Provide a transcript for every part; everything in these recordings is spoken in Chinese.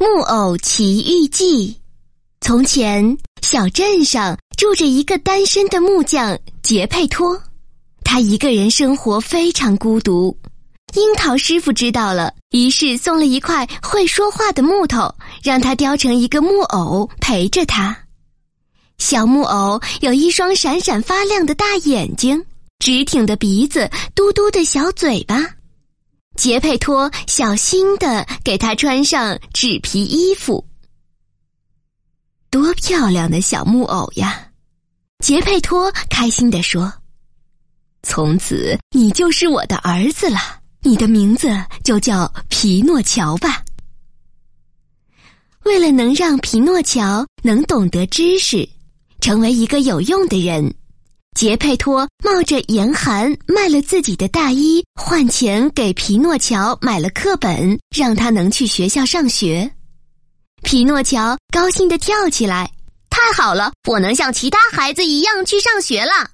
木偶奇遇记。从前，小镇上住着一个单身的木匠杰佩托，他一个人生活非常孤独。樱桃师傅知道了，于是送了一块会说话的木头，让他雕成一个木偶陪着他。小木偶有一双闪闪发亮的大眼睛，直挺的鼻子，嘟嘟的小嘴巴。杰佩托小心的给他穿上纸皮衣服，多漂亮的小木偶呀！杰佩托开心的说：“从此你就是我的儿子了，你的名字就叫皮诺乔吧。”为了能让皮诺乔能懂得知识，成为一个有用的人。杰佩托冒着严寒卖了自己的大衣，换钱给皮诺乔买了课本，让他能去学校上学。皮诺乔高兴的跳起来：“太好了，我能像其他孩子一样去上学了！”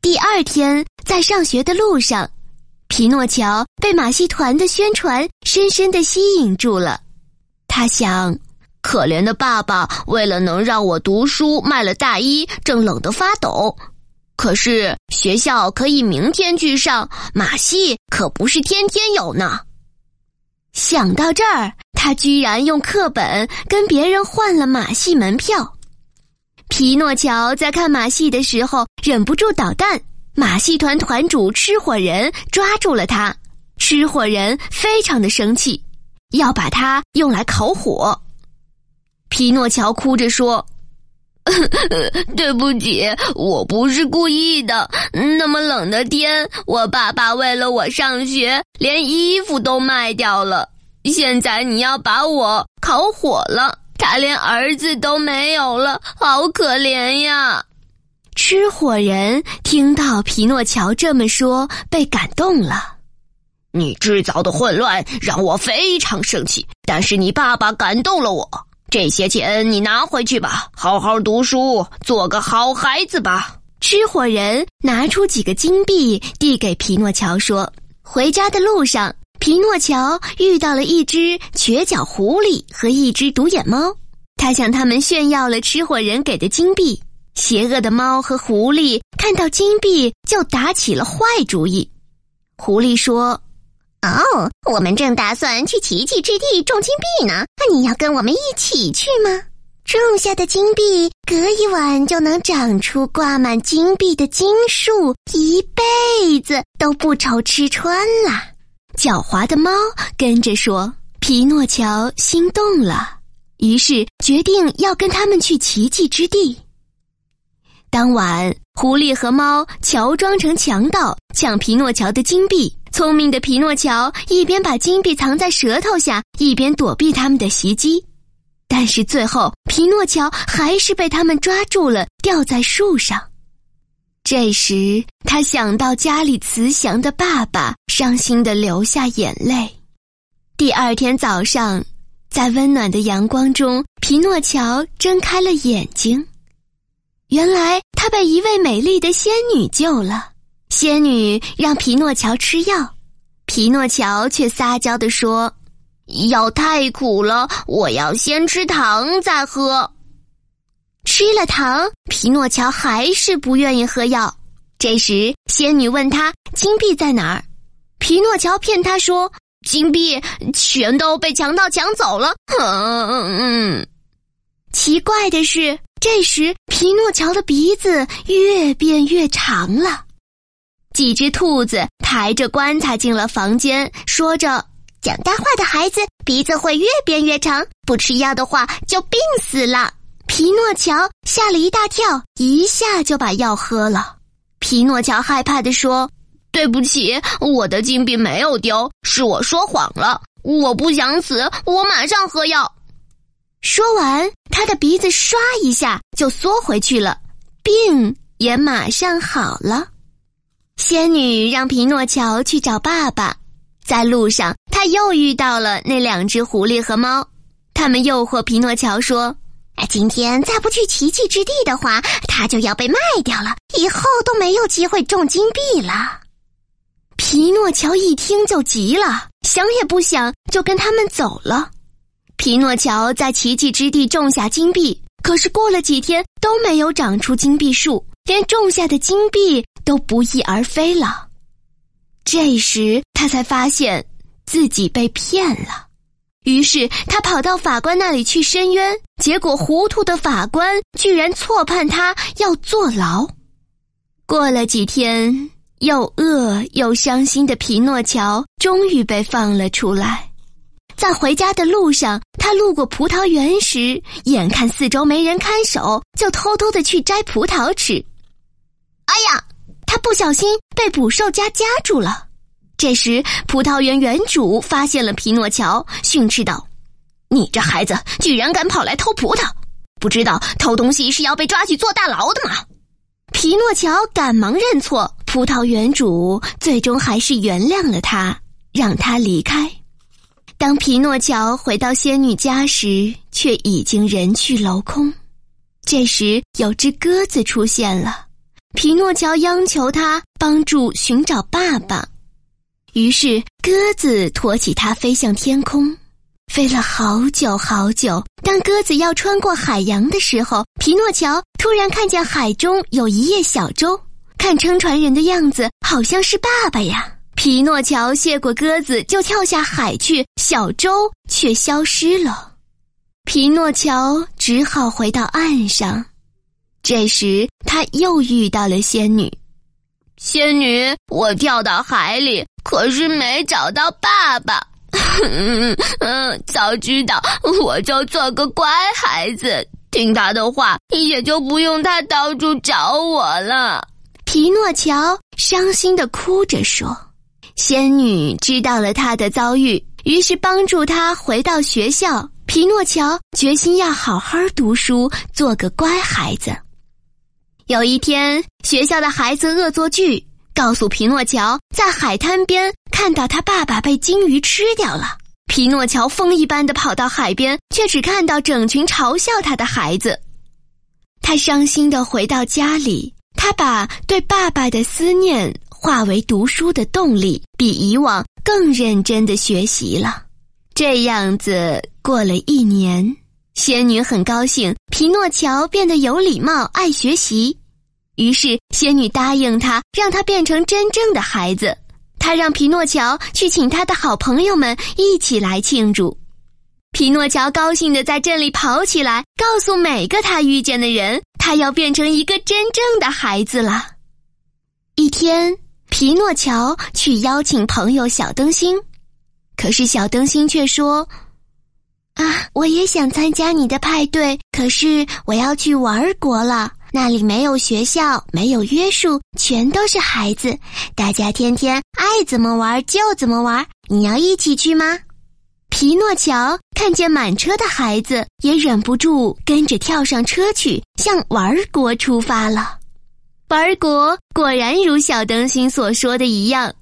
第二天，在上学的路上，皮诺乔被马戏团的宣传深深的吸引住了。他想：“可怜的爸爸为了能让我读书，卖了大衣，正冷得发抖。”可是学校可以明天去上，马戏可不是天天有呢。想到这儿，他居然用课本跟别人换了马戏门票。皮诺乔在看马戏的时候忍不住捣蛋，马戏团团主吃火人抓住了他。吃火人非常的生气，要把他用来烤火。皮诺乔哭着说。对不起，我不是故意的。那么冷的天，我爸爸为了我上学，连衣服都卖掉了。现在你要把我烤火了，他连儿子都没有了，好可怜呀！吃火人听到皮诺乔这么说，被感动了。你制造的混乱让我非常生气，但是你爸爸感动了我。这些钱你拿回去吧，好好读书，做个好孩子吧。吃火人拿出几个金币，递给皮诺乔说：“回家的路上，皮诺乔遇到了一只瘸脚狐狸和一只独眼猫，他向他们炫耀了吃火人给的金币。邪恶的猫和狐狸看到金币，就打起了坏主意。狐狸说。”哦，我们正打算去奇迹之地种金币呢，你要跟我们一起去吗？种下的金币，隔一晚就能长出挂满金币的金树，一辈子都不愁吃穿啦。狡猾的猫跟着说：“皮诺乔心动了，于是决定要跟他们去奇迹之地。”当晚，狐狸和猫乔装成强盗，抢皮诺乔的金币。聪明的皮诺乔一边把金币藏在舌头下，一边躲避他们的袭击。但是最后，皮诺乔还是被他们抓住了，吊在树上。这时，他想到家里慈祥的爸爸，伤心的流下眼泪。第二天早上，在温暖的阳光中，皮诺乔睁开了眼睛。原来，他被一位美丽的仙女救了。仙女让皮诺乔吃药，皮诺乔却撒娇地说：“药太苦了，我要先吃糖再喝。”吃了糖，皮诺乔还是不愿意喝药。这时，仙女问他：“金币在哪儿？”皮诺乔骗他说：“金币全都被强盗抢走了。”嗯，奇怪的是，这时皮诺乔的鼻子越变越长了。几只兔子抬着棺材进了房间，说着：“讲大话的孩子鼻子会越变越长，不吃药的话就病死了。”皮诺乔吓了一大跳，一下就把药喝了。皮诺乔害怕的说：“对不起，我的金币没有丢，是我说谎了。我不想死，我马上喝药。”说完，他的鼻子唰一下就缩回去了，病也马上好了。仙女让皮诺乔去找爸爸，在路上他又遇到了那两只狐狸和猫，他们诱惑皮诺乔说：“今天再不去奇迹之地的话，他就要被卖掉了，以后都没有机会种金币了。”皮诺乔一听就急了，想也不想就跟他们走了。皮诺乔在奇迹之地种下金币，可是过了几天都没有长出金币树，连种下的金币都不翼而飞了。这时他才发现自己被骗了，于是他跑到法官那里去申冤，结果糊涂的法官居然错判他要坐牢。过了几天，又饿又伤心的皮诺乔终于被放了出来。在回家的路上，他路过葡萄园时，眼看四周没人看守，就偷偷的去摘葡萄吃。哎呀，他不小心被捕兽夹夹住了。这时，葡萄园园主发现了皮诺乔，训斥道：“你这孩子居然敢跑来偷葡萄，不知道偷东西是要被抓去坐大牢的吗？”皮诺乔赶忙认错，葡萄园主最终还是原谅了他，让他离开。当皮诺乔回到仙女家时，却已经人去楼空。这时，有只鸽子出现了，皮诺乔央求他帮助寻找爸爸。于是，鸽子驮起它飞向天空，飞了好久好久。当鸽子要穿过海洋的时候，皮诺乔突然看见海中有一叶小舟，看撑船人的样子，好像是爸爸呀。皮诺乔谢过鸽子，就跳下海去，小舟却消失了。皮诺乔只好回到岸上。这时，他又遇到了仙女。仙女，我跳到海里，可是没找到爸爸。嗯，早知道我就做个乖孩子，听他的话，也就不用他到处找我了。皮诺乔伤心的哭着说。仙女知道了他的遭遇，于是帮助他回到学校。皮诺乔决心要好好读书，做个乖孩子。有一天，学校的孩子恶作剧，告诉皮诺乔在海滩边看到他爸爸被鲸鱼吃掉了。皮诺乔风一般的跑到海边，却只看到整群嘲笑他的孩子。他伤心的回到家里，他把对爸爸的思念。化为读书的动力，比以往更认真的学习了。这样子过了一年，仙女很高兴，皮诺乔变得有礼貌、爱学习。于是仙女答应他，让他变成真正的孩子。他让皮诺乔去请他的好朋友们一起来庆祝。皮诺乔高兴的在镇里跑起来，告诉每个他遇见的人，他要变成一个真正的孩子了。一天。皮诺乔去邀请朋友小灯芯，可是小灯芯却说：“啊，我也想参加你的派对，可是我要去玩国了，那里没有学校，没有约束，全都是孩子，大家天天爱怎么玩就怎么玩。你要一起去吗？”皮诺乔看见满车的孩子，也忍不住跟着跳上车去，向玩国出发了。玩国果然如小灯芯所说的一样，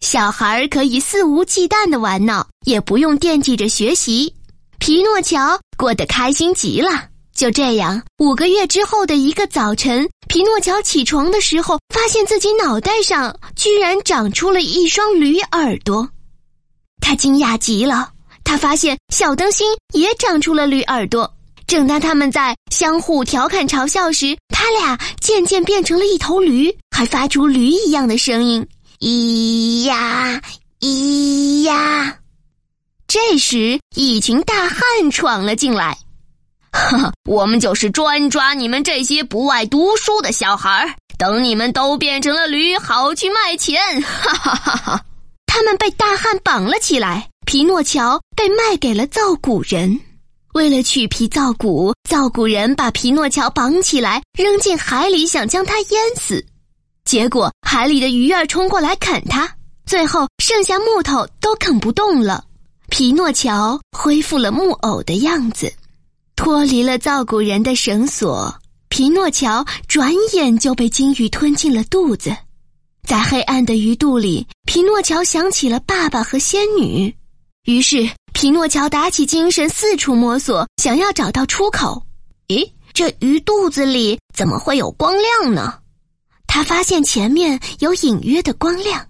小孩可以肆无忌惮的玩闹，也不用惦记着学习。皮诺乔过得开心极了。就这样，五个月之后的一个早晨，皮诺乔起床的时候，发现自己脑袋上居然长出了一双驴耳朵。他惊讶极了，他发现小灯芯也长出了驴耳朵。正当他们在相互调侃嘲笑时，他俩渐渐变成了一头驴，还发出驴一样的声音：“咿呀，咿呀。”这时，一群大汉闯了进来，“哈哈，我们就是专抓你们这些不爱读书的小孩儿等你们都变成了驴，好去卖钱！”哈哈哈哈！他们被大汉绑了起来，皮诺乔被卖给了造骨人。为了取皮造骨，造骨人把皮诺乔绑起来，扔进海里，想将他淹死。结果海里的鱼儿冲过来啃他，最后剩下木头都啃不动了。皮诺乔恢复了木偶的样子，脱离了造骨人的绳索。皮诺乔转眼就被鲸鱼吞进了肚子，在黑暗的鱼肚里，皮诺乔想起了爸爸和仙女，于是。皮诺乔打起精神，四处摸索，想要找到出口。咦，这鱼肚子里怎么会有光亮呢？他发现前面有隐约的光亮。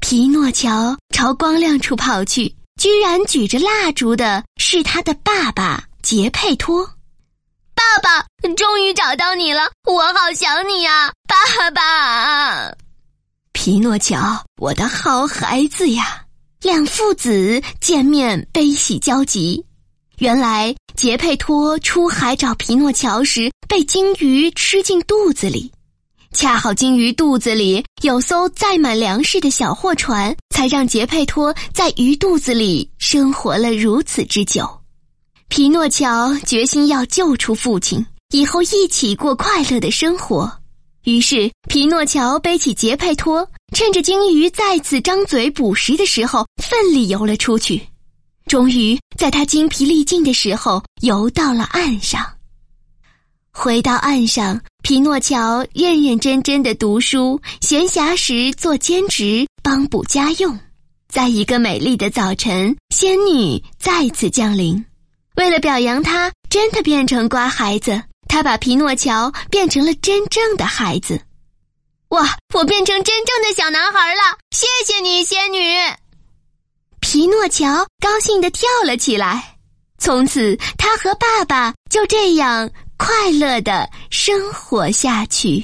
皮诺乔朝光亮处跑去，居然举着蜡烛的是他的爸爸杰佩托。爸爸，终于找到你了，我好想你呀，爸爸！皮诺乔，我的好孩子呀！两父子见面悲喜交集。原来杰佩托出海找皮诺乔时，被鲸鱼吃进肚子里。恰好鲸鱼肚子里有艘载满粮食的小货船，才让杰佩托在鱼肚子里生活了如此之久。皮诺乔决心要救出父亲，以后一起过快乐的生活。于是，皮诺乔背起杰佩托，趁着鲸鱼再次张嘴捕食的时候，奋力游了出去。终于，在他精疲力尽的时候，游到了岸上。回到岸上，皮诺乔认认真真的读书，闲暇时做兼职，帮补家用。在一个美丽的早晨，仙女再次降临。为了表扬他，真的变成乖孩子，他把皮诺乔变成了真正的孩子。哇！我变成真正的小男孩了！谢谢你，仙女。皮诺乔高兴的跳了起来。从此，他和爸爸就这样快乐的生活下去。